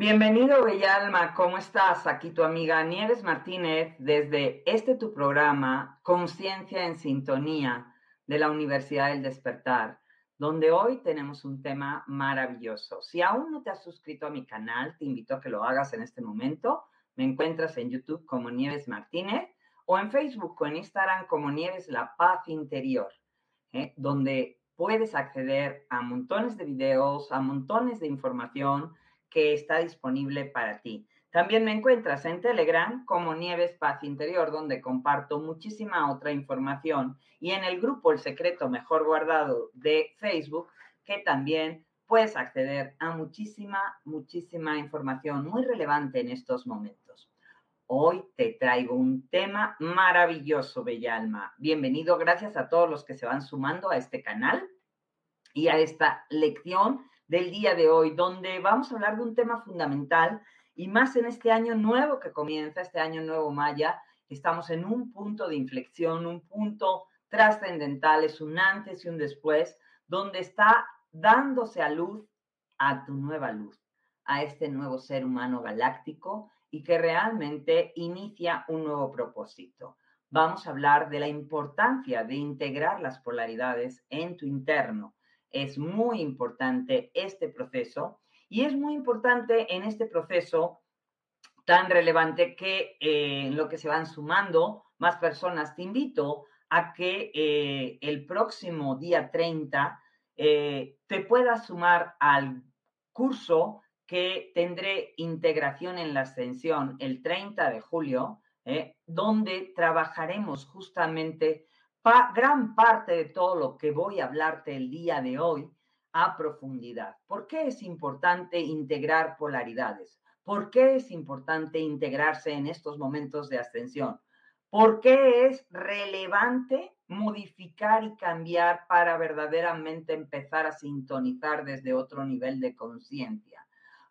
Bienvenido, Bella Alma. ¿Cómo estás? Aquí tu amiga Nieves Martínez desde este tu programa, Conciencia en Sintonía de la Universidad del Despertar, donde hoy tenemos un tema maravilloso. Si aún no te has suscrito a mi canal, te invito a que lo hagas en este momento. Me encuentras en YouTube como Nieves Martínez o en Facebook o en Instagram como Nieves La Paz Interior, ¿eh? donde puedes acceder a montones de videos, a montones de información que está disponible para ti. También me encuentras en Telegram como Nieves Paz Interior, donde comparto muchísima otra información, y en el grupo El Secreto Mejor Guardado de Facebook, que también puedes acceder a muchísima, muchísima información muy relevante en estos momentos. Hoy te traigo un tema maravilloso, Bella Alma. Bienvenido, gracias a todos los que se van sumando a este canal y a esta lección del día de hoy, donde vamos a hablar de un tema fundamental y más en este año nuevo que comienza, este año nuevo Maya, estamos en un punto de inflexión, un punto trascendental, es un antes y un después, donde está dándose a luz a tu nueva luz, a este nuevo ser humano galáctico y que realmente inicia un nuevo propósito. Vamos a hablar de la importancia de integrar las polaridades en tu interno. Es muy importante este proceso y es muy importante en este proceso tan relevante que eh, en lo que se van sumando más personas, te invito a que eh, el próximo día 30 eh, te puedas sumar al curso que tendré integración en la ascensión el 30 de julio, donde trabajaremos justamente gran parte de todo lo que voy a hablarte el día de hoy a profundidad. ¿Por qué es importante integrar polaridades? ¿Por qué es importante integrarse en estos momentos de ascensión? ¿Por qué es relevante modificar y cambiar para verdaderamente empezar a sintonizar desde otro nivel de conciencia?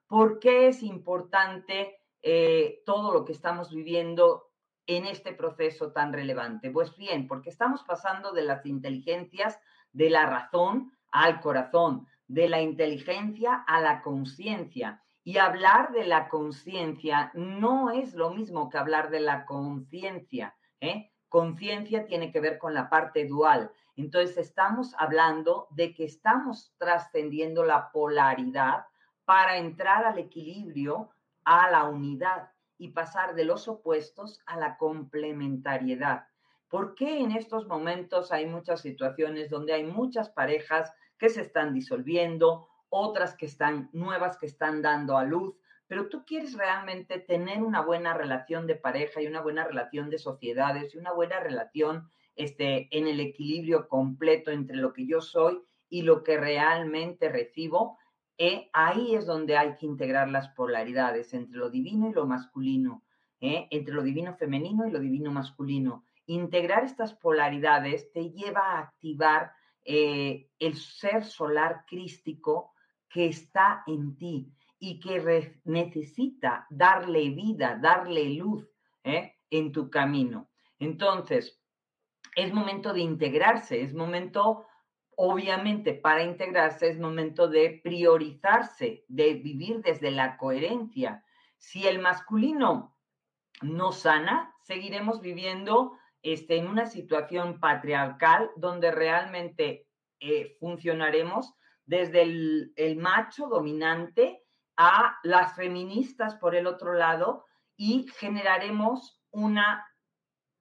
¿Por qué es importante eh, todo lo que estamos viviendo en este proceso tan relevante? Pues bien, porque estamos pasando de las inteligencias de la razón al corazón, de la inteligencia a la conciencia. Y hablar de la conciencia no es lo mismo que hablar de la conciencia. ¿eh? Conciencia tiene que ver con la parte dual. Entonces estamos hablando de que estamos trascendiendo la polaridad para entrar al equilibrio, a la unidad y pasar de los opuestos a la complementariedad. ¿Por qué en estos momentos hay muchas situaciones donde hay muchas parejas que se están disolviendo, otras que están nuevas que están dando a luz? Pero tú quieres realmente tener una buena relación de pareja y una buena relación de sociedades y una buena relación este, en el equilibrio completo entre lo que yo soy y lo que realmente recibo. Eh, ahí es donde hay que integrar las polaridades entre lo divino y lo masculino, eh, entre lo divino femenino y lo divino masculino integrar estas polaridades te lleva a activar eh, el ser solar crístico que está en ti y que necesita darle vida, darle luz en tu camino. Entonces, es momento de integrarse, es momento, obviamente, para integrarse es momento de priorizarse, de vivir desde la coherencia. Si el masculino no sana, seguiremos viviendo este, en una situación patriarcal donde realmente eh, funcionaremos desde el, el, macho dominante a las feministas por el otro lado y generaremos una,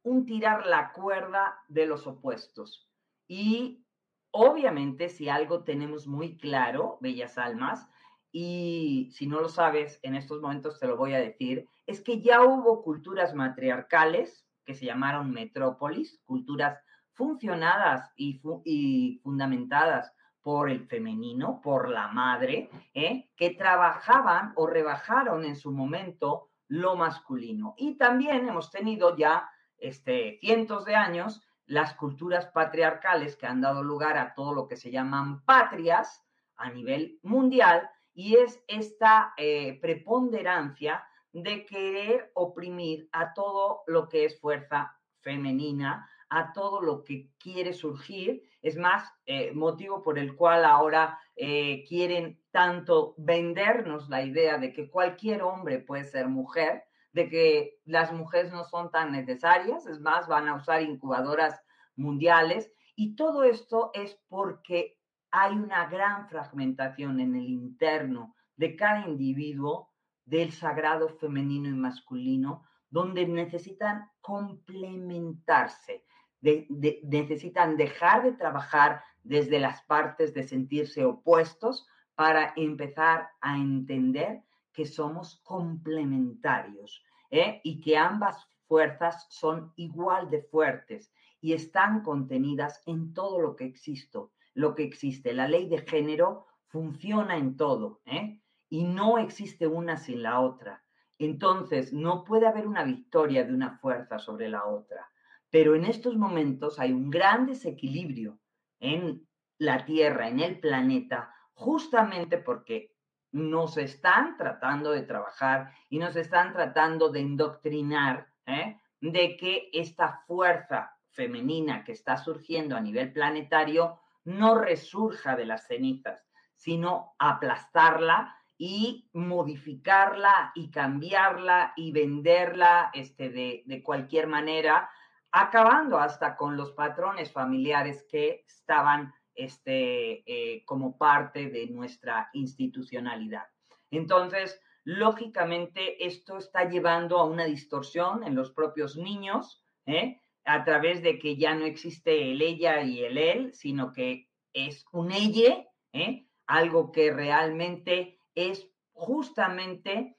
un tirar la cuerda de los opuestos. Y obviamente si algo tenemos muy claro, bellas almas, y si no lo sabes, en estos momentos te lo voy a decir, es que ya hubo culturas matriarcales que se llamaron metrópolis, culturas funcionadas y, fundamentadas por el femenino, por la madre, ¿eh? que trabajaban o rebajaron en su momento lo masculino. Y también hemos tenido ya este, cientos de años las culturas patriarcales que han dado lugar a todo lo que se llaman patrias a nivel mundial y es esta eh, preponderancia de querer oprimir a todo lo que es fuerza femenina, a todo lo que quiere surgir. Es más, eh, motivo por el cual ahora eh, quieren tanto vendernos la idea de que cualquier hombre puede ser mujer, de que las mujeres no son tan necesarias, es más, van a usar incubadoras mundiales. Y todo esto es porque hay una gran fragmentación en el interno de cada individuo del sagrado femenino y masculino, donde necesitan complementarse, necesitan dejar de trabajar desde las partes de sentirse opuestos para empezar a entender que somos complementarios ¿eh? y que ambas fuerzas son igual de fuertes y están contenidas en todo lo que existe. Lo que existe. La ley de género funciona en todo. ¿eh? y no existe una sin la otra. Entonces, no puede haber una victoria de una fuerza sobre la otra. Pero en estos momentos hay un gran desequilibrio en la Tierra, en el planeta, justamente porque nos están tratando de trabajar y nos están tratando de indoctrinar ¿eh? de que esta fuerza femenina que está surgiendo a nivel planetario no resurja de las cenizas, sino aplastarla y modificarla y cambiarla y venderla este, de, de cualquier manera, acabando hasta con los patrones familiares que estaban este, eh, como parte de nuestra institucionalidad. Entonces, lógicamente, esto está llevando a una distorsión en los propios niños, ¿eh? a través de que ya no existe el ella y el él, sino que es un ella, ¿eh? algo que realmente es justamente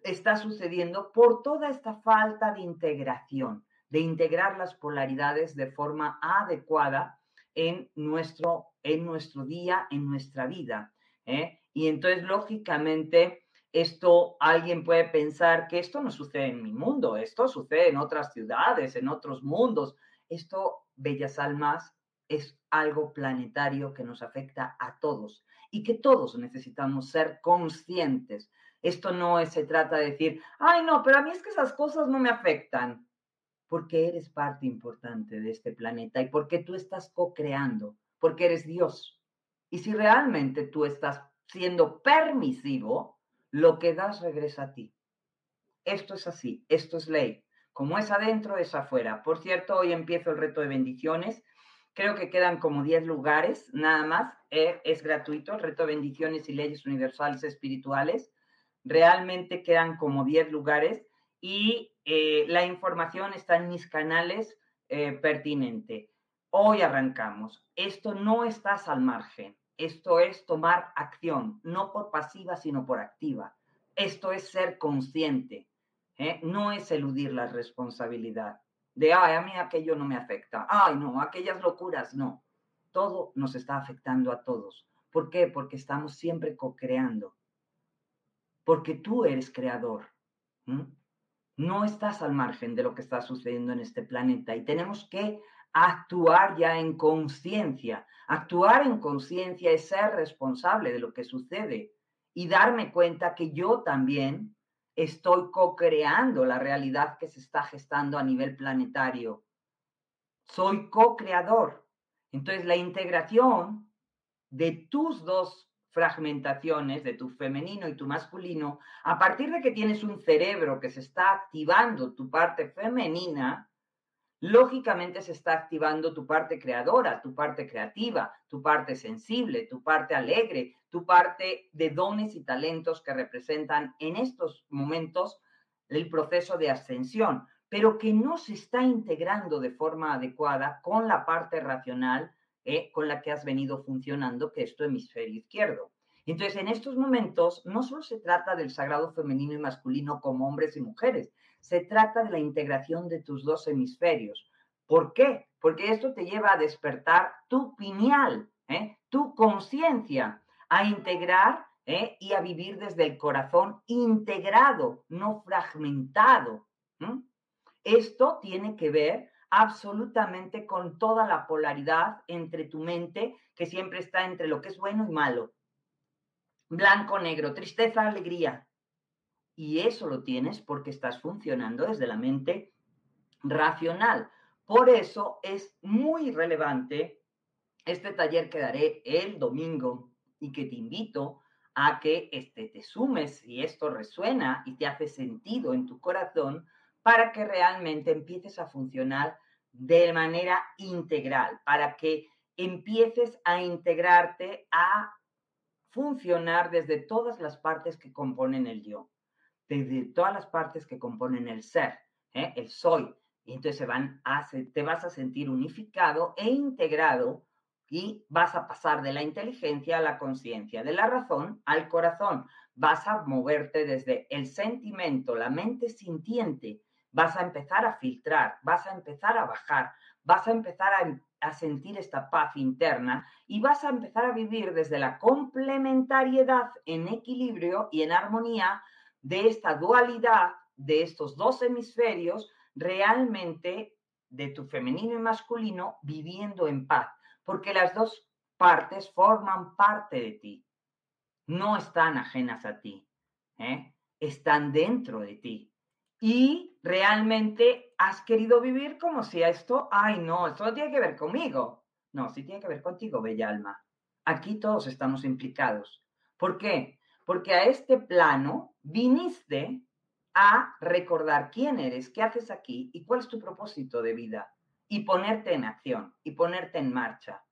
está sucediendo por toda esta falta de integración, de integrar las polaridades de forma adecuada en nuestro, en nuestro día, en nuestra vida. ¿eh? Y entonces, lógicamente, esto alguien puede pensar que esto no sucede en mi mundo, esto sucede en otras ciudades, en otros mundos. Esto, Bellas Almas, es algo planetario que nos afecta a todos y que todos necesitamos ser conscientes. Esto no se trata de decir, ay, no, pero a mí es que esas cosas no me afectan, porque eres parte importante de este planeta y porque tú estás co-creando, porque eres Dios. Y si realmente tú estás siendo permisivo, lo que das regresa a ti. Esto es así, esto es ley. Como es adentro, es afuera. Por cierto, hoy empiezo el reto de bendiciones. Creo que quedan como 10 lugares, nada más. Eh, es gratuito, el reto de bendiciones y leyes universales espirituales. Realmente quedan como 10 lugares y eh, la información está en mis canales eh, pertinente. Hoy arrancamos. Esto no estás al margen. Esto es tomar acción, no por pasiva, sino por activa. Esto es ser consciente. ¿eh? No es eludir la responsabilidad. De, ay, a mí aquello no me afecta. Ay, no, aquellas locuras, no. Todo nos está afectando a todos. ¿Por qué? Porque estamos siempre co-creando. Porque tú eres creador. No estás al margen de lo que está sucediendo en este planeta y tenemos que actuar ya en conciencia. Actuar en conciencia es ser responsable de lo que sucede y darme cuenta que yo también estoy co-creando la realidad que se está gestando a nivel planetario. Soy co-creador. Entonces, la integración de tus dos fragmentaciones, de tu femenino y tu masculino, a partir de que tienes un cerebro que se está activando tu parte femenina, lógicamente se está activando tu parte creadora, tu parte creativa, tu parte sensible, tu parte alegre, tu parte de dones y talentos que representan en estos momentos el proceso de ascensión, pero que no se está integrando de forma adecuada con la parte racional eh, con la que has venido funcionando, que es tu hemisferio izquierdo. Entonces, en estos momentos no solo se trata del sagrado femenino y masculino como hombres y mujeres, se trata de la integración de tus dos hemisferios. ¿Por qué? Porque esto te lleva a despertar tu pineal, ¿eh? tu conciencia, a integrar ¿eh? y a vivir desde el corazón integrado, no fragmentado. Esto tiene que ver absolutamente con toda la polaridad entre tu mente, que siempre está entre lo que es bueno y malo. Blanco, negro, tristeza, alegría, y eso lo tienes porque estás funcionando desde la mente racional. Por eso es muy relevante este taller que daré el domingo y que te invito a que este, te sumes si esto resuena y te hace sentido en tu corazón para que realmente empieces a funcionar de manera integral, para que empieces a integrarte, a funcionar desde todas las partes que componen el yo de todas las partes que componen el ser, ¿eh? el soy. Y entonces se van te vas a sentir unificado e integrado y vas a pasar de la inteligencia a la conciencia, de la razón al corazón. Vas a moverte desde el sentimiento, la mente sintiente. Vas a empezar a filtrar, vas a empezar a bajar, vas a empezar a, sentir esta paz interna y vas a empezar a vivir desde la complementariedad en equilibrio y en armonía de esta dualidad de estos dos hemisferios realmente de tu femenino y masculino viviendo en paz, porque las dos partes forman parte de ti, no están ajenas a ti, ¿eh? están dentro de ti. Y realmente has querido vivir como si esto, ay no, esto no tiene que ver conmigo. No, sí tiene que ver contigo, bella alma. Aquí todos estamos implicados. ¿Por qué? Porque a este plano viniste a recordar quién eres, qué haces aquí y cuál es tu propósito de vida y ponerte en acción y ponerte en marcha.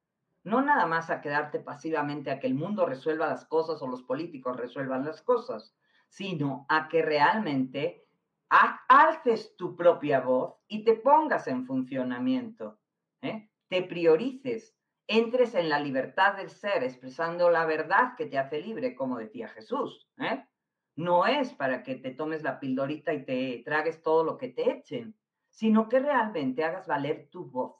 No nada más a quedarte pasivamente a que el mundo resuelva las cosas o los políticos resuelvan las cosas, sino a que realmente alces tu propia voz y te pongas en funcionamiento, ¿eh? te priorices, entres en la libertad del ser, expresando la verdad que te hace libre, como decía Jesús. ¿eh? no es para que te tomes la pildorita y te tragues todo lo que te echen, sino que realmente hagas valer tu voz.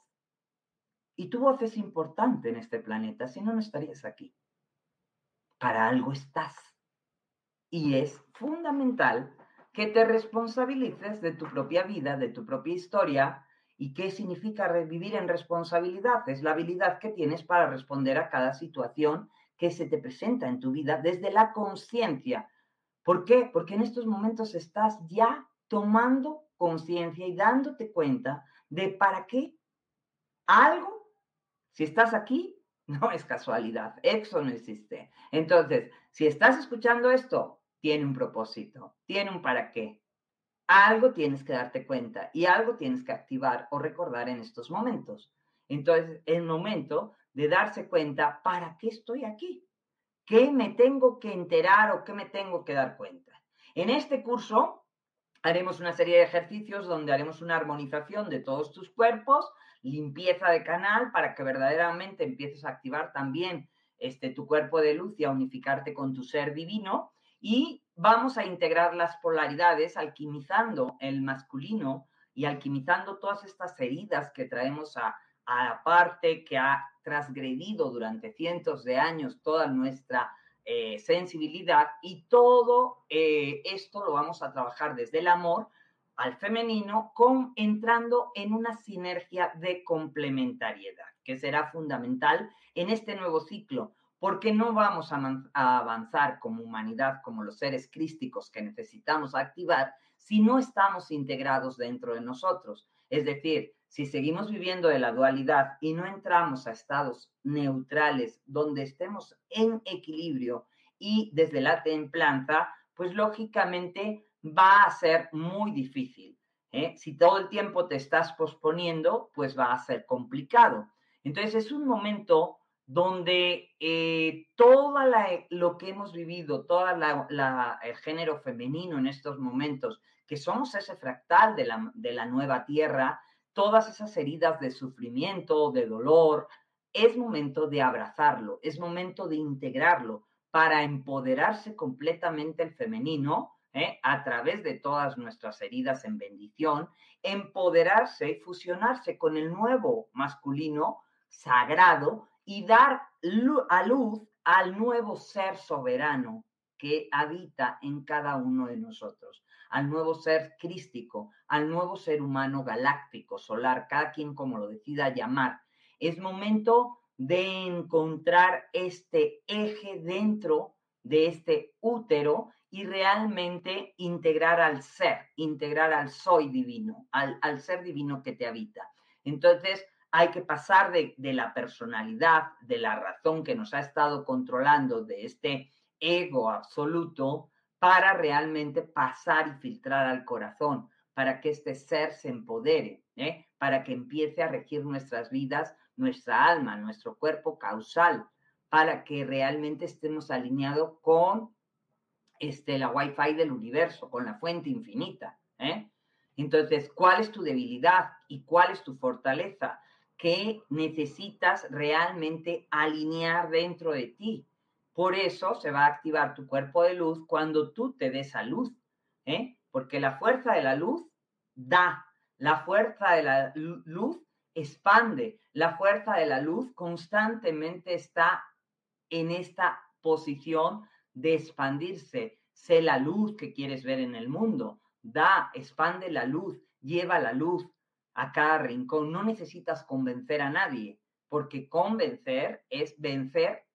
Y tu voz es importante en este planeta, si no, no estarías aquí. Para algo estás. Y es fundamental que te responsabilices de tu propia vida, de tu propia historia. ¿Y qué significa vivir en responsabilidad? Es la habilidad que tienes para responder a cada situación que se te presenta en tu vida desde la conciencia, ¿Por qué? Porque en estos momentos estás ya tomando conciencia y dándote cuenta de para qué algo, si estás aquí, no es casualidad, eso no existe. Entonces, si estás escuchando esto, tiene un propósito, tiene un para qué. Algo tienes que darte cuenta y algo tienes que activar o recordar en estos momentos. Entonces, el momento de darse cuenta, ¿para qué estoy aquí? ¿Qué me tengo que enterar o qué me tengo que dar cuenta? En este curso haremos una serie de ejercicios donde haremos una armonización de todos tus cuerpos, limpieza de canal para que verdaderamente empieces a activar también este, tu cuerpo de luz y a unificarte con tu ser divino. Y vamos a integrar las polaridades alquimizando el masculino y alquimizando todas estas heridas que traemos a, a la parte que ha transgredido durante cientos de años toda nuestra eh, sensibilidad y todo eh, esto lo vamos a trabajar desde el amor al femenino con entrando en una sinergia de complementariedad que será fundamental en este nuevo ciclo porque no vamos a, avanzar como humanidad, como los seres crísticos que necesitamos activar, si no estamos integrados dentro de nosotros. Es decir, si seguimos viviendo de la dualidad y no entramos a estados neutrales donde estemos en equilibrio y desde la templanza, pues lógicamente va a ser muy difícil. ¿eh? Si todo el tiempo te estás posponiendo, pues va a ser complicado. Entonces es un momento donde eh, todo lo que hemos vivido, todo el género femenino en estos momentos, que somos ese fractal de la, de la nueva tierra, todas esas heridas de sufrimiento, de dolor, es momento de abrazarlo, es momento de integrarlo para empoderarse completamente el femenino ¿eh? a través de todas nuestras heridas en bendición, empoderarse y fusionarse con el nuevo masculino sagrado y dar a luz al nuevo ser soberano que habita en cada uno de nosotros al nuevo ser crístico, al nuevo ser humano galáctico, solar, cada quien como lo decida llamar. Es momento de encontrar este eje dentro de este útero y realmente integrar al ser, integrar al soy divino, al, al ser divino que te habita. Entonces, hay que pasar de, la personalidad, de la razón que nos ha estado controlando, de este ego absoluto, para realmente pasar y filtrar al corazón, para que este ser se empodere, ¿eh? para que empiece a regir nuestras vidas, nuestra alma, nuestro cuerpo causal, para que realmente estemos alineados con este, la Wi-Fi del universo, con la fuente infinita. ¿eh? Entonces, ¿cuál es tu debilidad y cuál es tu fortaleza? Que necesitas realmente alinear dentro de ti? Por eso se va a activar tu cuerpo de luz cuando tú te des a luz, ¿eh? porque la fuerza de la luz da, la fuerza de la luz expande, la fuerza de la luz constantemente está en esta posición de expandirse. Sé la luz que quieres ver en el mundo, da, expande la luz, lleva la luz a cada rincón. No necesitas convencer a nadie, porque convencer es vencer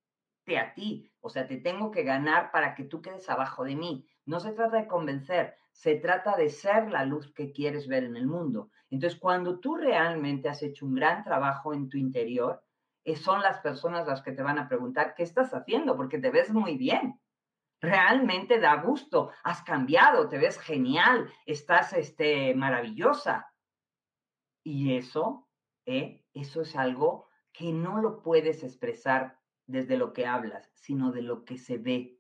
a ti, o sea, te tengo que ganar para que tú quedes abajo de mí. No se trata de convencer, se trata de ser la luz que quieres ver en el mundo. Entonces, cuando tú realmente has hecho un gran trabajo en tu interior, eh, son las personas las que te van a preguntar, ¿qué estás haciendo? Porque te ves muy bien. Realmente da gusto, has cambiado, te ves genial, estás este, maravillosa. Y eso, eh, eso es algo que no lo puedes expresar desde lo que hablas, sino de lo que se ve,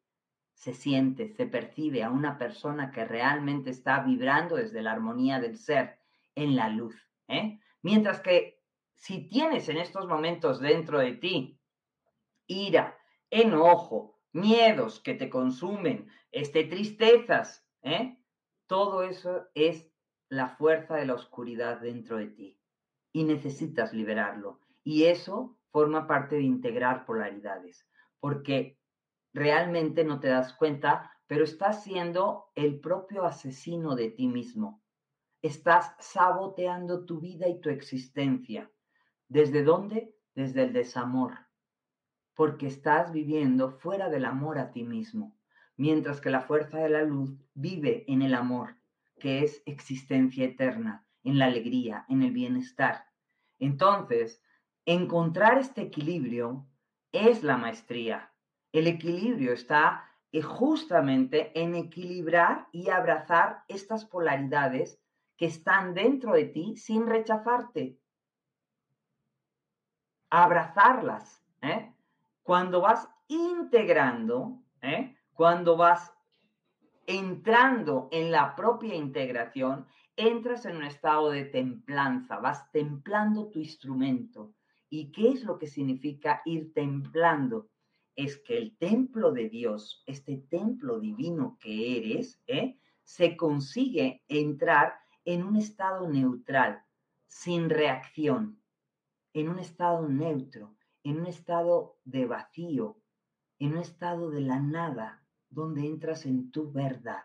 se siente, se percibe a una persona que realmente está vibrando desde la armonía del ser en la luz. ¿eh? Mientras que si tienes en estos momentos dentro de ti ira, enojo, miedos que te consumen, este, tristezas, ¿eh? todo eso es la fuerza de la oscuridad dentro de ti y necesitas liberarlo. Y eso forma parte de integrar polaridades, porque realmente no te das cuenta, pero estás siendo el propio asesino de ti mismo. Estás saboteando tu vida y tu existencia. ¿Desde dónde? Desde el desamor, porque estás viviendo fuera del amor a ti mismo, mientras que la fuerza de la luz vive en el amor, que es existencia eterna, en la alegría, en el bienestar. Entonces, Encontrar este equilibrio es la maestría. El equilibrio está eh, justamente en equilibrar y abrazar estas polaridades que están dentro de ti sin rechazarte. Abrazarlas. ¿eh? Cuando vas integrando, ¿eh? cuando vas entrando en la propia integración, entras en un estado de templanza, vas templando tu instrumento. ¿Y qué es lo que significa ir templando? Es que el templo de Dios, este templo divino que eres, ¿eh? se consigue entrar en un estado neutral, sin reacción, en un estado neutro, en un estado de vacío, en un estado de la nada, donde entras en tu verdad.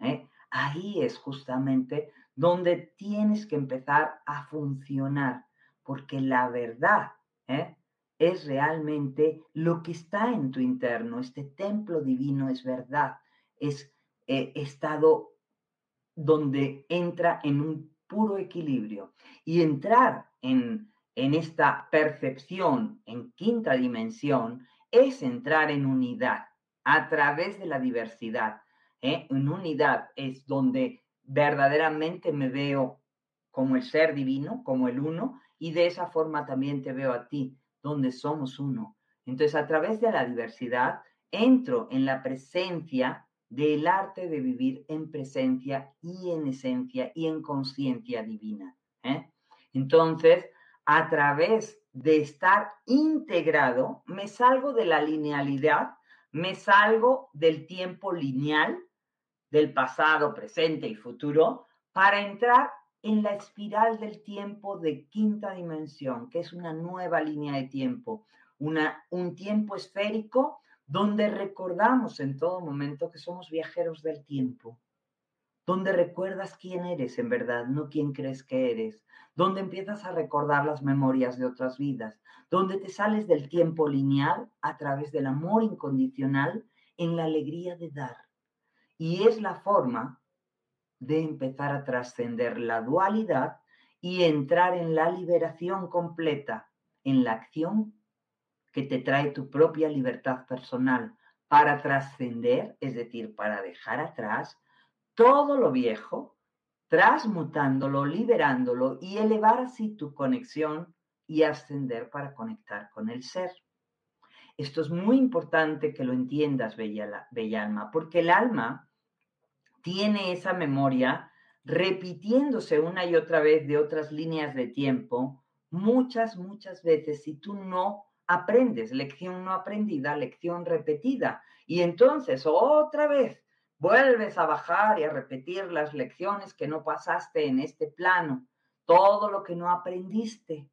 ¿eh? Ahí es justamente donde tienes que empezar a funcionar, porque la verdad ¿eh? es realmente lo que está en tu interno. Este templo divino es verdad, es eh, estado donde entra en un puro equilibrio. Y entrar en, en esta percepción en quinta dimensión es entrar en unidad a través de la diversidad. ¿eh? En unidad es donde verdaderamente me veo como el ser divino, como el uno, y de esa forma también te veo a ti, donde somos uno. Entonces, a través de la diversidad, entro en la presencia del arte de vivir en presencia y en esencia y en conciencia divina. ¿eh? Entonces, a través de estar integrado, me salgo de la linealidad, me salgo del tiempo lineal del pasado, presente y futuro para entrar en la espiral del tiempo de quinta dimensión, que es una nueva línea de tiempo, una, un tiempo esférico donde recordamos en todo momento que somos viajeros del tiempo, donde recuerdas quién eres en verdad, no quién crees que eres, donde empiezas a recordar las memorias de otras vidas, donde te sales del tiempo lineal a través del amor incondicional en la alegría de dar y es la forma de empezar a trascender la dualidad y entrar en la liberación completa, en la acción que te trae tu propia libertad personal para trascender, es decir, para dejar atrás todo lo viejo, transmutándolo, liberándolo y elevar así tu conexión y ascender para conectar con el ser. Esto es muy importante que lo entiendas, bella, bella alma, porque el alma tiene esa memoria repitiéndose una y otra vez de otras líneas de tiempo, muchas, muchas veces si tú no aprendes, lección no aprendida, lección repetida. Y entonces otra vez vuelves a bajar y a repetir las lecciones que no pasaste en este plano, todo lo que no aprendiste.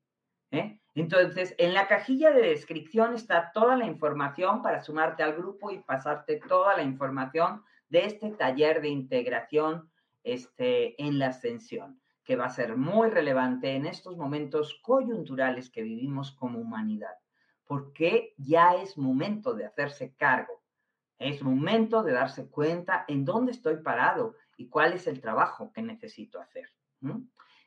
¿eh? Entonces, en la cajilla de descripción está toda la información para sumarte al grupo y pasarte toda la información de este taller de integración este, en la ascensión, que va a ser muy relevante en estos momentos coyunturales que vivimos como humanidad, porque ya es momento de hacerse cargo, es momento de darse cuenta en dónde estoy parado y cuál es el trabajo que necesito hacer.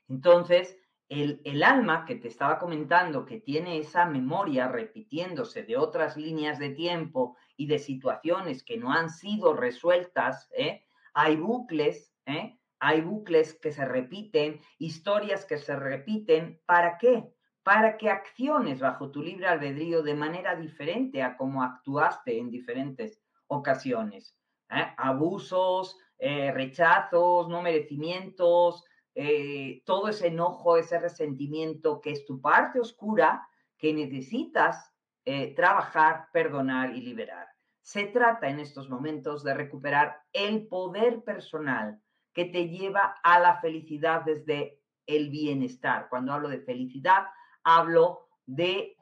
Entonces, el, alma que te estaba comentando, que tiene esa memoria repitiéndose de otras líneas de tiempo y de situaciones que no han sido resueltas, ¿eh? hay bucles, ¿eh? hay bucles que se repiten, historias que se repiten, ¿para qué? Para que acciones bajo tu libre albedrío de manera diferente a como actuaste en diferentes ocasiones. ¿eh? Abusos, rechazos, no merecimientos, eh, todo ese enojo, ese resentimiento que es tu parte oscura que necesitas eh, trabajar, perdonar y liberar. Se trata en estos momentos de recuperar el poder personal que te lleva a la felicidad desde el bienestar. Cuando hablo de felicidad, hablo de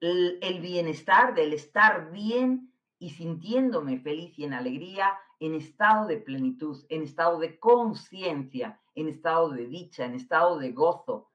el bienestar, del estar bien y sintiéndome feliz y en alegría, en estado de plenitud, en estado de conciencia, en estado de dicha, en estado de gozo.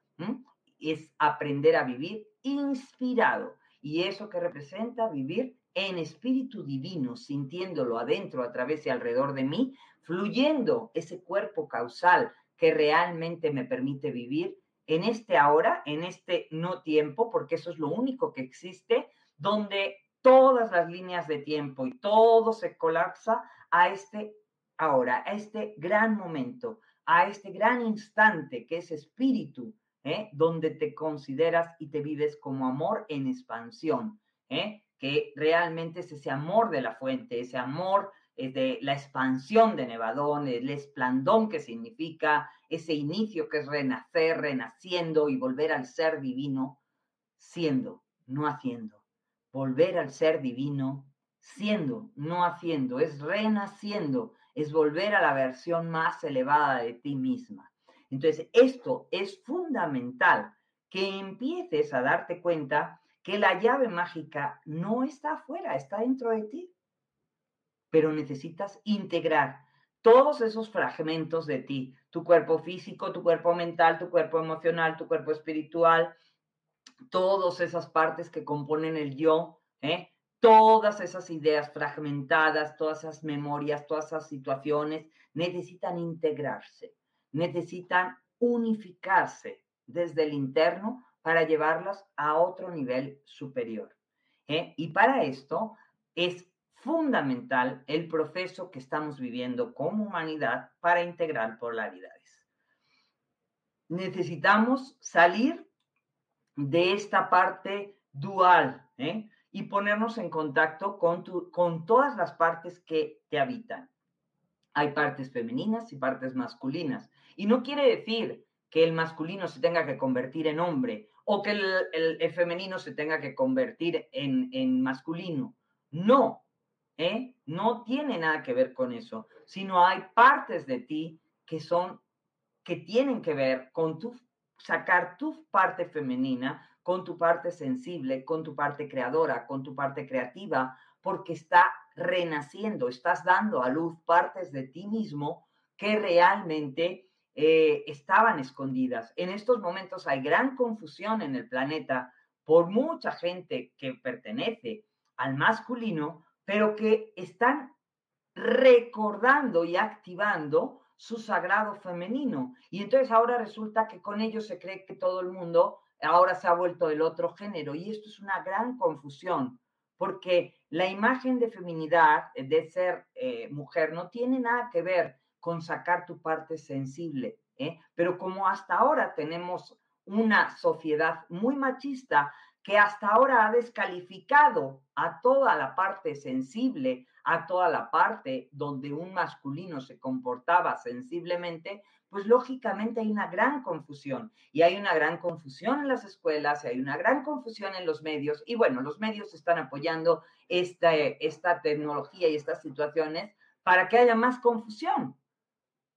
Es aprender a vivir inspirado. Y eso que representa vivir en espíritu divino, sintiéndolo adentro, a través y alrededor de mí, fluyendo ese cuerpo causal que realmente me permite vivir en este ahora, en este no tiempo, porque eso es lo único que existe, donde todas las líneas de tiempo y todo se colapsa a este ahora, a este gran momento, a este gran instante que es espíritu, ¿eh? donde te consideras y te vives como amor en expansión, ¿eh? que realmente es ese amor de la fuente, ese amor de la expansión de Nevadón, el esplandón que significa ese inicio que es renacer, renaciendo y volver al ser divino, siendo, no haciendo. Volver al ser divino, siendo, no haciendo, es renaciendo, es volver a la versión más elevada de ti misma. Entonces, esto es fundamental, que empieces a darte cuenta que la llave mágica no está afuera, está dentro de ti. Pero necesitas integrar todos esos fragmentos de ti, tu cuerpo físico, tu cuerpo mental, tu cuerpo emocional, tu cuerpo espiritual, todas esas partes que componen el yo, ¿eh? todas esas ideas fragmentadas, todas esas memorias, todas esas situaciones necesitan integrarse, necesitan unificarse desde el interno para llevarlas a otro nivel superior. ¿eh? Y para esto es fundamental el proceso que estamos viviendo como humanidad para integrar polaridades. Necesitamos salir de esta parte dual, ¿eh? y ponernos en contacto con, con todas las partes que te habitan. Hay partes femeninas y partes masculinas. Y no quiere decir que el masculino se tenga que convertir en hombre o que el, femenino se tenga que convertir en, en masculino. No, ¿eh? no tiene nada que ver con eso, sino hay partes de ti que son, que tienen que ver con tu, sacar tu parte femenina con tu parte sensible, con tu parte creadora, con tu parte creativa, porque está renaciendo, estás dando a luz partes de ti mismo que realmente eh, estaban escondidas. En estos momentos hay gran confusión en el planeta por mucha gente que pertenece al masculino, pero que están recordando y activando su sagrado femenino. Y entonces ahora resulta que con ello se cree que todo el mundo ahora se ha vuelto del otro género y esto es una gran confusión porque la imagen de feminidad, de ser eh, mujer, no tiene nada que ver con sacar tu parte sensible, ¿eh? pero como hasta ahora tenemos una sociedad muy machista que hasta ahora ha descalificado a toda la parte sensible, a toda la parte donde un masculino se comportaba sensiblemente, pues lógicamente hay una gran confusión y hay una gran confusión en las escuelas y hay una gran confusión en los medios y bueno, los medios están apoyando esta, esta tecnología y estas situaciones para que haya más confusión.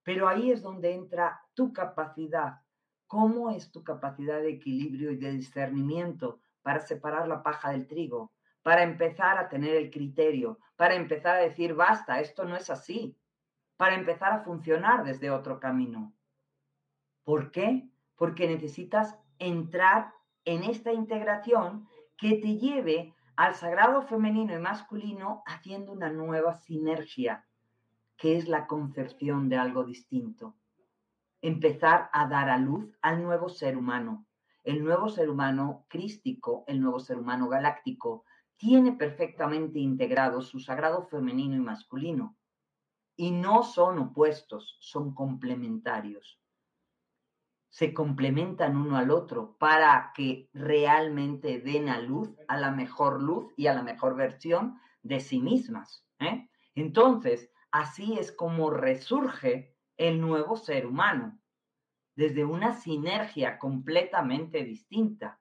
Pero ahí es donde entra tu capacidad. ¿Cómo es tu capacidad de equilibrio y de discernimiento para separar la paja del trigo? Para empezar a tener el criterio, para empezar a decir, basta, esto no es así para empezar a funcionar desde otro camino. ¿Por qué? Porque necesitas entrar en esta integración que te lleve al sagrado femenino y masculino haciendo una nueva sinergia, que es la concepción de algo distinto. Empezar a dar a luz al nuevo ser humano. El nuevo ser humano crístico, el nuevo ser humano galáctico, tiene perfectamente integrado su sagrado femenino y masculino y no son opuestos, son complementarios. Se complementan uno al otro para que realmente den a luz, a la mejor luz y a la mejor versión de sí mismas. ¿eh? Entonces, así es como resurge el nuevo ser humano, desde una sinergia completamente distinta,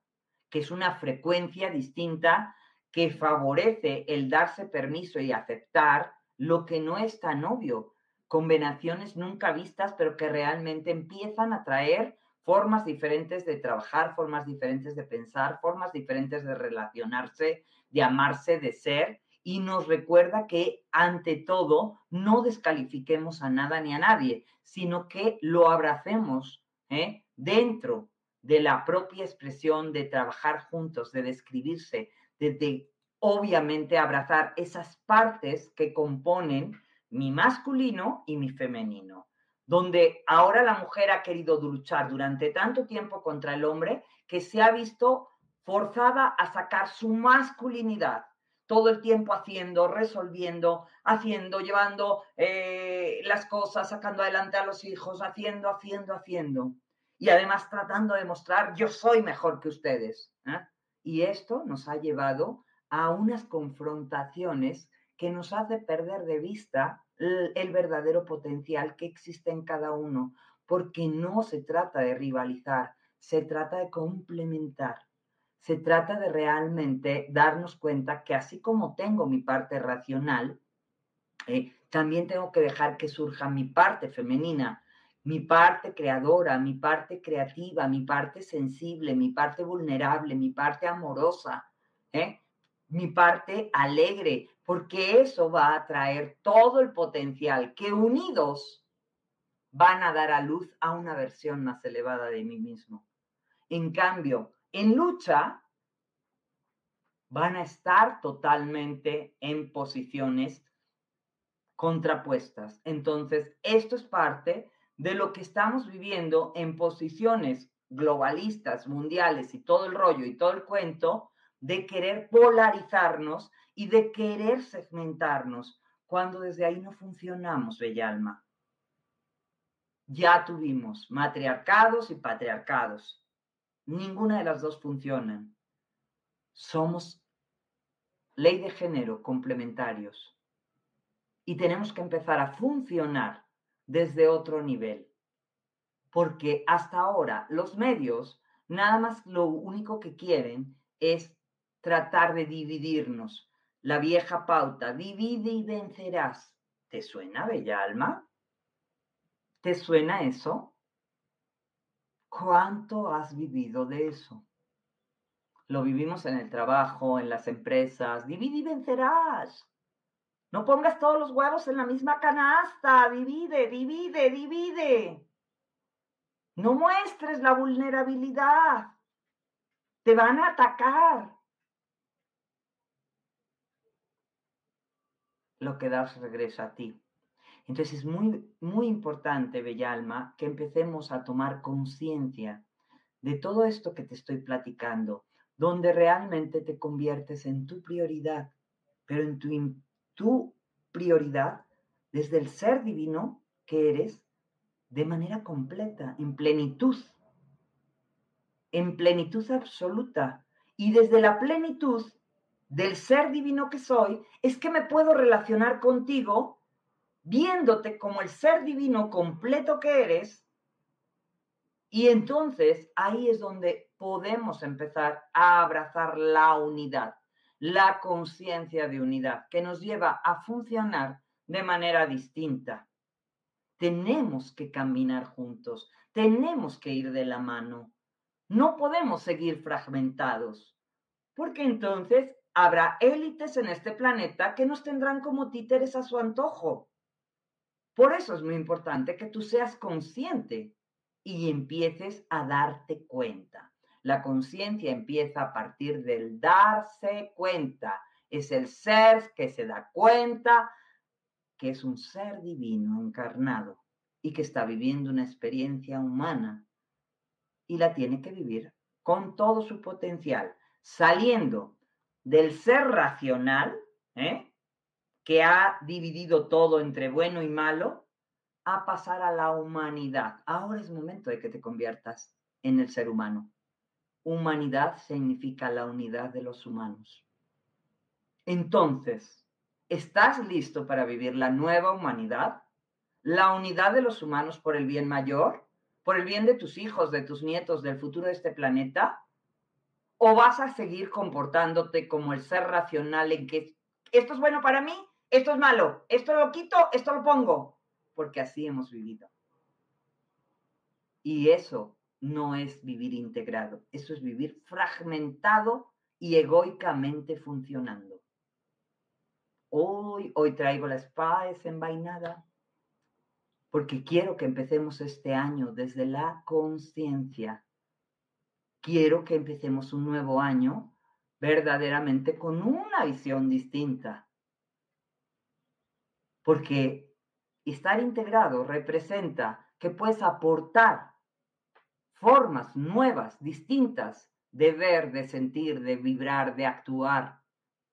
que es una frecuencia distinta que favorece el darse permiso y aceptar lo que no es tan obvio, combinaciones nunca vistas, pero que realmente empiezan a traer formas diferentes de trabajar, formas diferentes de pensar, formas diferentes de relacionarse, de amarse, de ser, y nos recuerda que ante todo no descalifiquemos a nada ni a nadie, sino que lo abracemos ¿eh? dentro de la propia expresión de trabajar juntos, de describirse, de, de obviamente abrazar esas partes que componen mi masculino y mi femenino, donde ahora la mujer ha querido luchar durante tanto tiempo contra el hombre que se ha visto forzada a sacar su masculinidad, todo el tiempo haciendo, resolviendo, haciendo, llevando eh, las cosas, sacando adelante a los hijos, haciendo, haciendo, haciendo. Y además tratando de mostrar, yo soy mejor que ustedes. ¿eh? Y esto nos ha llevado a unas confrontaciones que nos hace perder de vista el, verdadero potencial que existe en cada uno, porque no se trata de rivalizar, se trata de complementar. Se trata de realmente darnos cuenta que así como tengo mi parte racional, eh, también tengo que dejar que surja mi parte femenina, mi parte creadora, mi parte creativa, mi parte sensible, mi parte vulnerable, mi parte amorosa, ¿eh? mi parte alegre, porque eso va a traer todo el potencial que unidos van a dar a luz a una versión más elevada de mí mismo. En cambio, en lucha van a estar totalmente en posiciones contrapuestas. Entonces, esto es parte de lo que estamos viviendo en posiciones globalistas, mundiales y todo el rollo y todo el cuento de querer polarizarnos y de querer segmentarnos, cuando desde ahí no funcionamos, bella alma. Ya tuvimos matriarcados y patriarcados. Ninguna de las dos funcionan. Somos ley de género complementarios. Y tenemos que empezar a funcionar desde otro nivel. Porque hasta ahora los medios nada más lo único que quieren es tratar de dividirnos. La vieja pauta, divide y vencerás. ¿Te suena, bella alma? ¿Te suena eso? ¿Cuánto has vivido de eso? Lo vivimos en el trabajo, en las empresas. Divide y vencerás. No pongas todos los huevos en la misma canasta. Divide, divide, divide. No muestres la vulnerabilidad. Te van a atacar. Lo que das regresa a ti. Entonces es muy, muy importante, Bella Alma, que empecemos a tomar conciencia de todo esto que te estoy platicando, donde realmente te conviertes en tu prioridad, pero en tu tu prioridad desde el ser divino que eres de manera completa, en plenitud, en plenitud absoluta. Y desde la plenitud del ser divino que soy, es que me puedo relacionar contigo viéndote como el ser divino completo que eres. Y entonces ahí es donde podemos empezar a abrazar la unidad la conciencia de unidad que nos lleva a funcionar de manera distinta. Tenemos que caminar juntos, tenemos que ir de la mano. No podemos seguir fragmentados, porque entonces habrá élites en este planeta que nos tendrán como títeres a su antojo. Por eso es muy importante que tú seas consciente y empieces a darte cuenta. La conciencia empieza a partir del darse cuenta. Es el ser que se da cuenta que es un ser divino encarnado y que está viviendo una experiencia humana y la tiene que vivir con todo su potencial, saliendo del ser racional, ¿eh? Que ha dividido todo entre bueno y malo, a pasar a la humanidad. Ahora es momento de que te conviertas en el ser humano. Humanidad significa la unidad de los humanos. Entonces, ¿estás listo para vivir la nueva humanidad? ¿La unidad de los humanos por el bien mayor? ¿Por el bien de tus hijos, de tus nietos, del futuro de este planeta? ¿O vas a seguir comportándote como el ser racional en que esto es bueno para mí, esto es malo, esto lo quito, esto lo pongo? Porque así hemos vivido. Y eso no es vivir integrado, eso es vivir fragmentado y egoicamente funcionando. Hoy, hoy traigo la espada desenvainada porque quiero que empecemos este año desde la conciencia. Quiero que empecemos un nuevo año verdaderamente con una visión distinta. Porque estar integrado representa que puedes aportar formas nuevas, distintas de ver, de sentir, de vibrar, de actuar.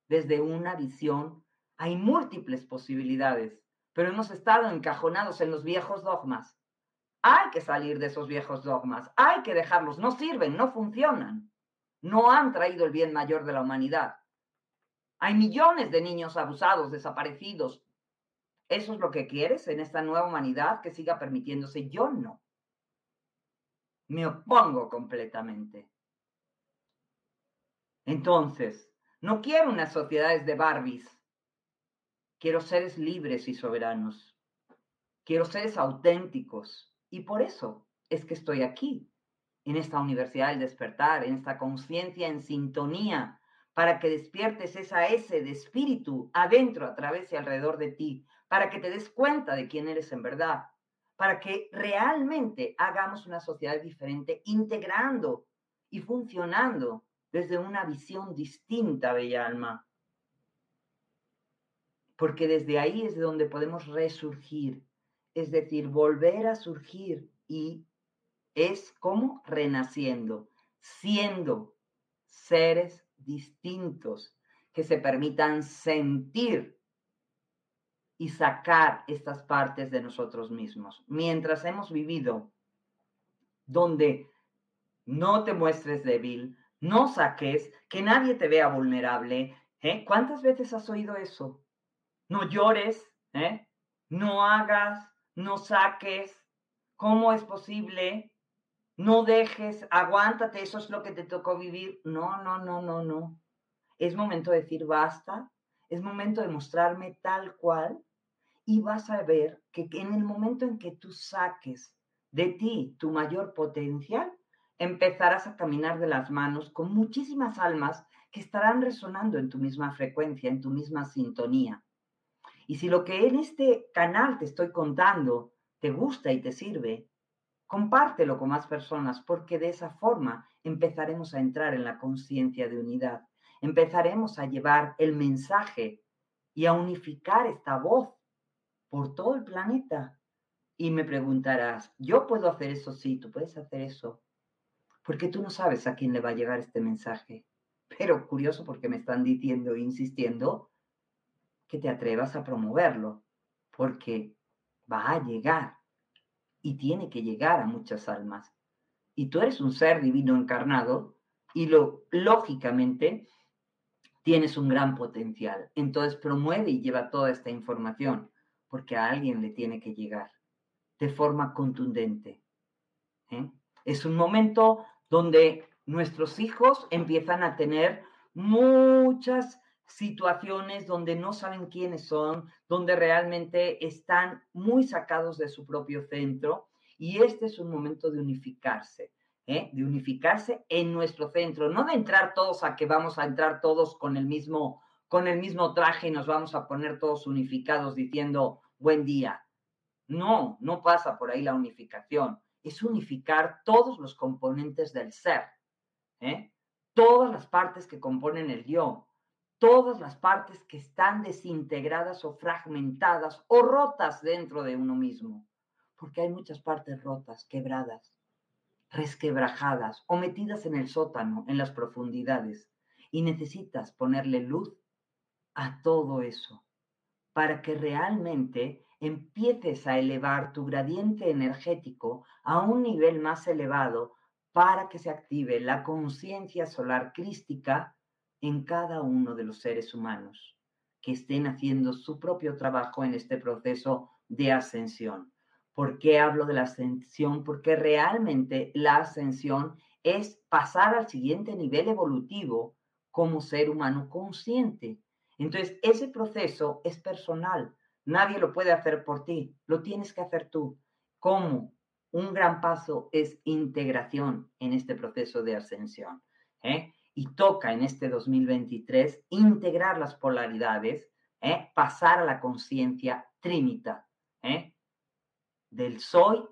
Desde una visión hay múltiples posibilidades, pero hemos estado encajonados en los viejos dogmas. Hay que salir de esos viejos dogmas, hay que dejarlos, no sirven, no funcionan, no han traído el bien mayor de la humanidad. Hay millones de niños abusados, desaparecidos. ¿Eso es lo que quieres en esta nueva humanidad que siga permitiéndose? Yo no. Me opongo completamente. Entonces, no quiero unas sociedades de Barbies. Quiero seres libres y soberanos. Quiero seres auténticos. Y por eso es que estoy aquí, en esta Universidad del Despertar, en esta conciencia en sintonía, para que despiertes esa S de espíritu adentro, a través y alrededor de ti, para que te des cuenta de quién eres en verdad, para que realmente hagamos una sociedad diferente, integrando y funcionando desde una visión distinta, Bella Alma. Porque desde ahí es de donde podemos resurgir, es decir, volver a surgir y es como renaciendo, siendo seres distintos que se permitan sentir y sacar estas partes de nosotros mismos. Mientras hemos vivido donde no te muestres débil, no saques, que nadie te vea vulnerable. ¿eh? ¿Cuántas veces has oído eso? No llores, ¿eh? no hagas, no saques. ¿Cómo es posible? No dejes, aguántate, eso es lo que te tocó vivir. No, no, no, no, no. Es momento de decir basta, es momento de mostrarme tal cual y vas a ver que en el momento en que tú saques de ti tu mayor potencial, empezarás a caminar de las manos con muchísimas almas que estarán resonando en tu misma frecuencia, en tu misma sintonía. Y si lo que en este canal te estoy contando te gusta y te sirve, compártelo con más personas porque de esa forma empezaremos a entrar en la conciencia de unidad, empezaremos a llevar el mensaje y a unificar esta voz por todo el planeta. Y me preguntarás, ¿yo puedo hacer eso? Sí, tú puedes hacer eso porque tú no sabes a quién le va a llegar este mensaje. Pero curioso porque me están diciendo, insistiendo, que te atrevas a promoverlo, porque va a llegar y tiene que llegar a muchas almas. Y tú eres un ser divino encarnado y lo lógicamente tienes un gran potencial. Entonces promueve y lleva toda esta información, porque a alguien le tiene que llegar de forma contundente. ¿eh? Es un momento donde nuestros hijos empiezan a tener muchas situaciones donde no saben quiénes son, donde realmente están muy sacados de su propio centro y este es un momento de unificarse, ¿eh? de unificarse en nuestro centro, no de entrar todos a que vamos a entrar todos con el mismo con el mismo traje y nos vamos a poner todos unificados diciendo buen día. No, no pasa por ahí la unificación es unificar todos los componentes del ser, ¿eh? todas las partes que componen el yo, todas las partes que están desintegradas o fragmentadas o rotas dentro de uno mismo, porque hay muchas partes rotas, quebradas, resquebrajadas o metidas en el sótano, en las profundidades, y necesitas ponerle luz a todo eso para que realmente empieces a elevar tu gradiente energético a un nivel más elevado para que se active la conciencia solar crística en cada uno de los seres humanos que estén haciendo su propio trabajo en este proceso de ascensión. ¿Por qué hablo de la ascensión? Porque realmente la ascensión es pasar al siguiente nivel evolutivo como ser humano consciente. Entonces, ese proceso es personal, Nadie lo puede hacer por ti, lo tienes que hacer tú. ¿Cómo? Un gran paso es integración en este proceso de ascensión. ¿eh? Y toca en este 2023 integrar las polaridades, ¿eh? pasar a la conciencia trinita, ¿eh? del soy,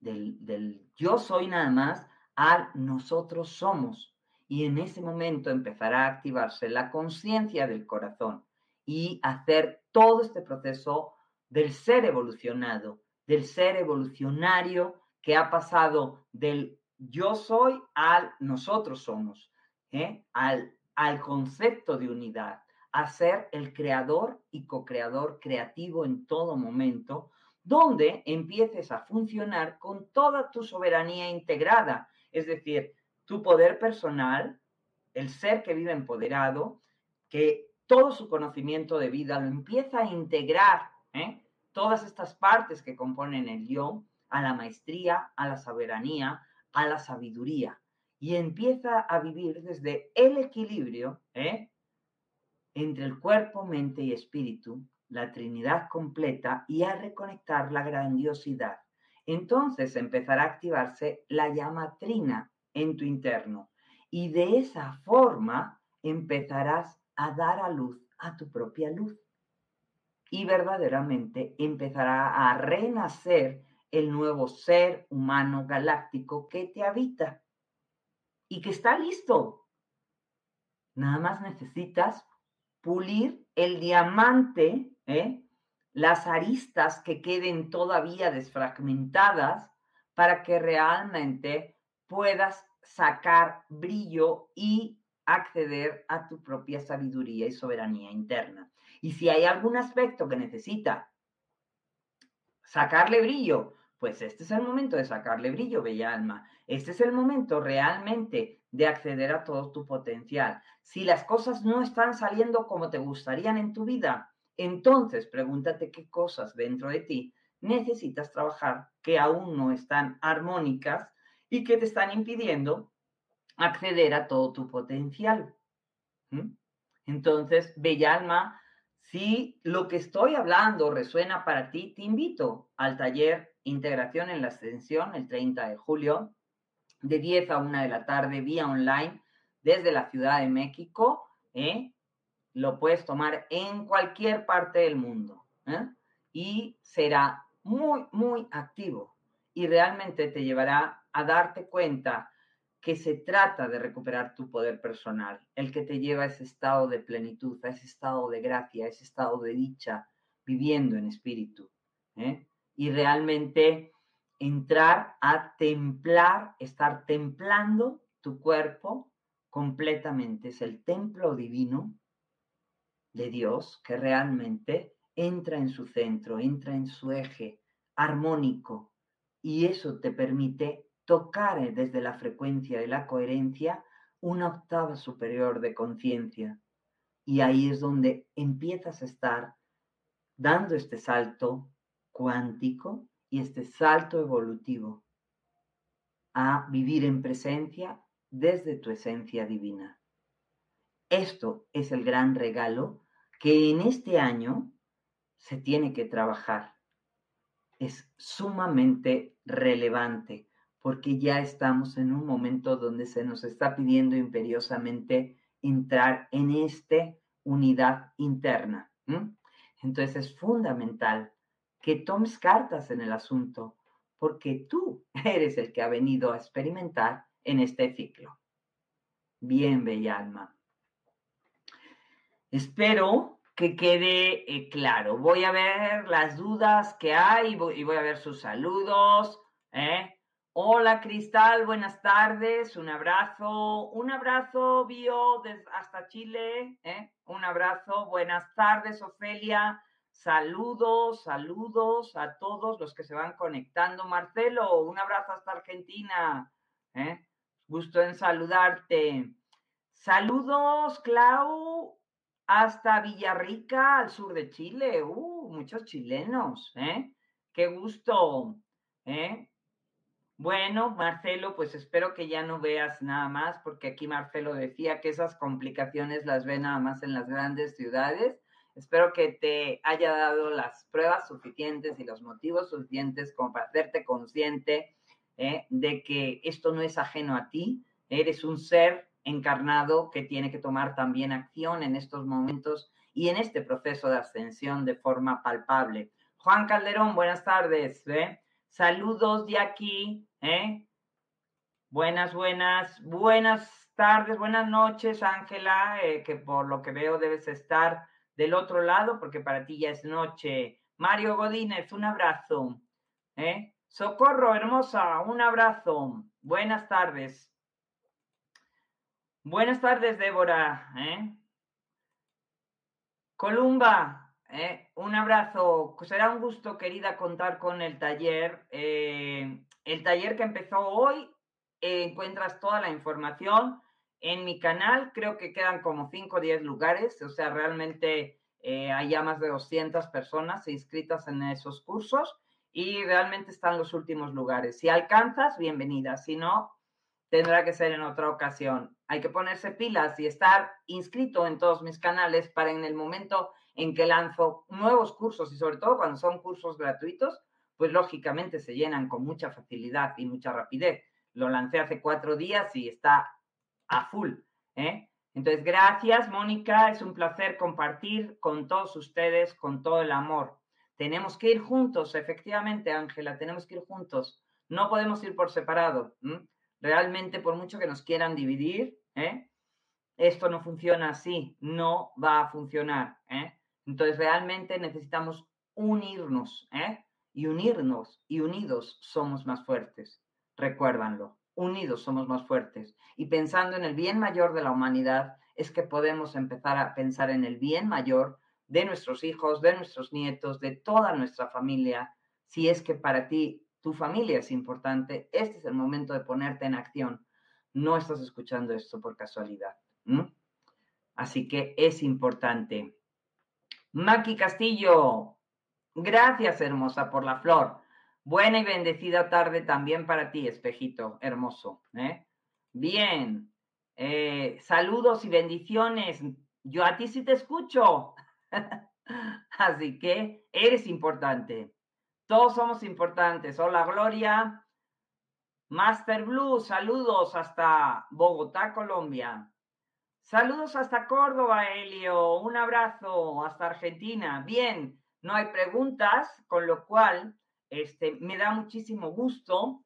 del, del yo soy nada más, al nosotros somos. Y en ese momento empezará a activarse la conciencia del corazón y hacer todo este proceso del ser evolucionado, del ser evolucionario que ha pasado del yo soy al nosotros somos, ¿eh? al, al concepto de unidad, a ser el creador y co-creador creativo en todo momento, donde empieces a funcionar con toda tu soberanía integrada, es decir, tu poder personal, el ser que vive empoderado, que todo su conocimiento de vida, lo empieza a integrar, ¿eh? todas estas partes que componen el yo, a la maestría, a la soberanía, a la sabiduría, y empieza a vivir desde el equilibrio ¿eh? entre el cuerpo, mente y espíritu, la Trinidad completa, y a reconectar la grandiosidad. Entonces empezará a activarse la llama trina en tu interno, y de esa forma empezarás a dar a luz a tu propia luz. Y verdaderamente empezará a renacer el nuevo ser humano galáctico que te habita y que está listo. Nada más necesitas pulir el diamante, ¿eh? las aristas que queden todavía desfragmentadas para que realmente puedas sacar brillo y acceder a tu propia sabiduría y soberanía interna. Y si hay algún aspecto que necesita sacarle brillo, pues este es el momento de sacarle brillo, bella alma. Este es el momento realmente de acceder a todo tu potencial. Si las cosas no están saliendo como te gustarían en tu vida, entonces pregúntate qué cosas dentro de ti necesitas trabajar que aún no están armónicas y que te están impidiendo acceder a todo tu potencial. Entonces, bella alma, si lo que estoy hablando resuena para ti, te invito al taller Integración en la Ascensión el 30 de julio, de 10 a 1 de la tarde, vía online, desde la Ciudad de México. ¿eh? Lo puedes tomar en cualquier parte del mundo ¿eh? y será muy, muy activo y realmente te llevará a darte cuenta que se trata de recuperar tu poder personal, el que te lleva a ese estado de plenitud, a ese estado de gracia, a ese estado de dicha, viviendo en espíritu. ¿eh? Y realmente entrar a templar, estar templando tu cuerpo completamente. Es el templo divino de Dios que realmente entra en su centro, entra en su eje armónico y eso te permite tocar desde la frecuencia de la coherencia una octava superior de conciencia. Y ahí es donde empiezas a estar dando este salto cuántico y este salto evolutivo a vivir en presencia desde tu esencia divina. Esto es el gran regalo que en este año se tiene que trabajar. Es sumamente relevante porque ya estamos en un momento donde se nos está pidiendo imperiosamente entrar en esta unidad interna. Entonces es fundamental que tomes cartas en el asunto, porque tú eres el que ha venido a experimentar en este ciclo. Bien, bella alma. Espero que quede eh, claro. Voy a ver las dudas que hay y voy, a ver sus saludos. ¿eh? Hola Cristal, buenas tardes, un abrazo, un abrazo Bio hasta Chile, ¿eh? un abrazo, buenas tardes Ofelia, saludos, saludos a todos los que se van conectando. Marcelo, un abrazo hasta Argentina, ¿eh? gusto en saludarte. Saludos Clau hasta Villarrica, al sur de Chile, uh, muchos chilenos, ¿eh? qué gusto. ¿eh? Bueno, Marcelo, pues espero que ya no veas nada más, porque aquí Marcelo decía que esas complicaciones las ve nada más en las grandes ciudades. Espero que te haya dado las pruebas suficientes y los motivos suficientes como para hacerte consciente ¿eh? de que esto no es ajeno a ti. Eres un ser encarnado que tiene que tomar también acción en estos momentos y en este proceso de ascensión de forma palpable. Juan Calderón, buenas tardes. ¿eh? Saludos de aquí, ¿eh? Buenas, buenas, buenas tardes, buenas noches, Ángela, eh, que por lo que veo debes estar del otro lado porque para ti ya es noche. Mario Godínez, un abrazo. ¿eh? Socorro, hermosa, un abrazo. Buenas tardes. Buenas tardes, Débora. ¿eh? Columba, ¿eh? un abrazo. Será un gusto, querida, contar con el taller. Eh, el taller que empezó hoy, eh, encuentras toda la información en mi canal creo que quedan como 5 o 10 lugares, o sea, realmente hay ya más de 200 personas inscritas en esos cursos y realmente están los últimos lugares. Si alcanzas, bienvenida. Si no, tendrá que ser en otra ocasión. Hay que ponerse pilas y estar inscrito en todos mis canales para en el momento en que lanzo nuevos cursos y sobre todo cuando son cursos gratuitos, pues lógicamente se llenan con mucha facilidad y mucha rapidez. Lo lancé hace cuatro días y está a full. ¿eh? Entonces, gracias, Mónica. Es un placer compartir con todos ustedes, con todo el amor. Tenemos que ir juntos, efectivamente, Ángela, tenemos que ir juntos. No podemos ir por separado. Realmente, por mucho que nos quieran dividir, ¿eh? esto no funciona así, no va a funcionar. ¿eh? Entonces, realmente necesitamos unirnos, ¿eh? Y unirnos y unidos somos más fuertes. Recuérdanlo, unidos somos más fuertes. Y pensando en el bien mayor de la humanidad, es que podemos empezar a pensar en el bien mayor de nuestros hijos, de nuestros nietos, de toda nuestra familia. Si es que para ti tu familia es importante, este es el momento de ponerte en acción. No estás escuchando esto por casualidad. Así que es importante. Maki Castillo, gracias hermosa por la flor. Buena y bendecida tarde también para ti, espejito hermoso. ¿eh? Bien, eh, saludos y bendiciones. Yo a ti sí te escucho. Así que eres importante. Todos somos importantes. Hola Gloria. Master Blue, saludos hasta Bogotá, Colombia. Saludos hasta Córdoba, Helio. Un abrazo hasta Argentina. Bien, no hay preguntas, con lo cual este, me da muchísimo gusto.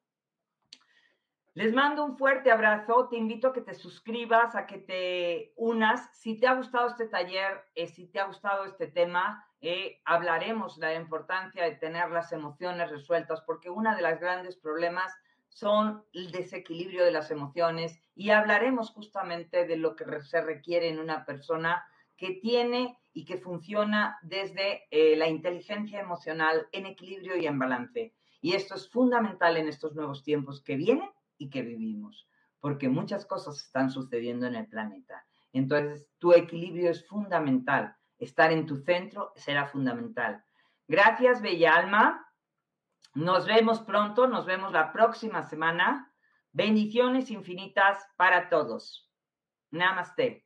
Les mando un fuerte abrazo. Te invito a que te suscribas, a que te unas. Si te ha gustado este taller, eh, si te ha gustado este tema, eh, hablaremos de la importancia de tener las emociones resueltas, porque uno de los grandes problemas son el desequilibrio de las emociones y hablaremos justamente de lo que se requiere en una persona que tiene y que funciona desde eh, la inteligencia emocional en equilibrio y en balance. Y esto es fundamental en estos nuevos tiempos que vienen y que vivimos, porque muchas cosas están sucediendo en el planeta. Entonces, tu equilibrio es fundamental. Estar en tu centro será fundamental. Gracias, Bella Alma. Nos vemos pronto, nos vemos la próxima semana. Bendiciones infinitas para todos. Namaste.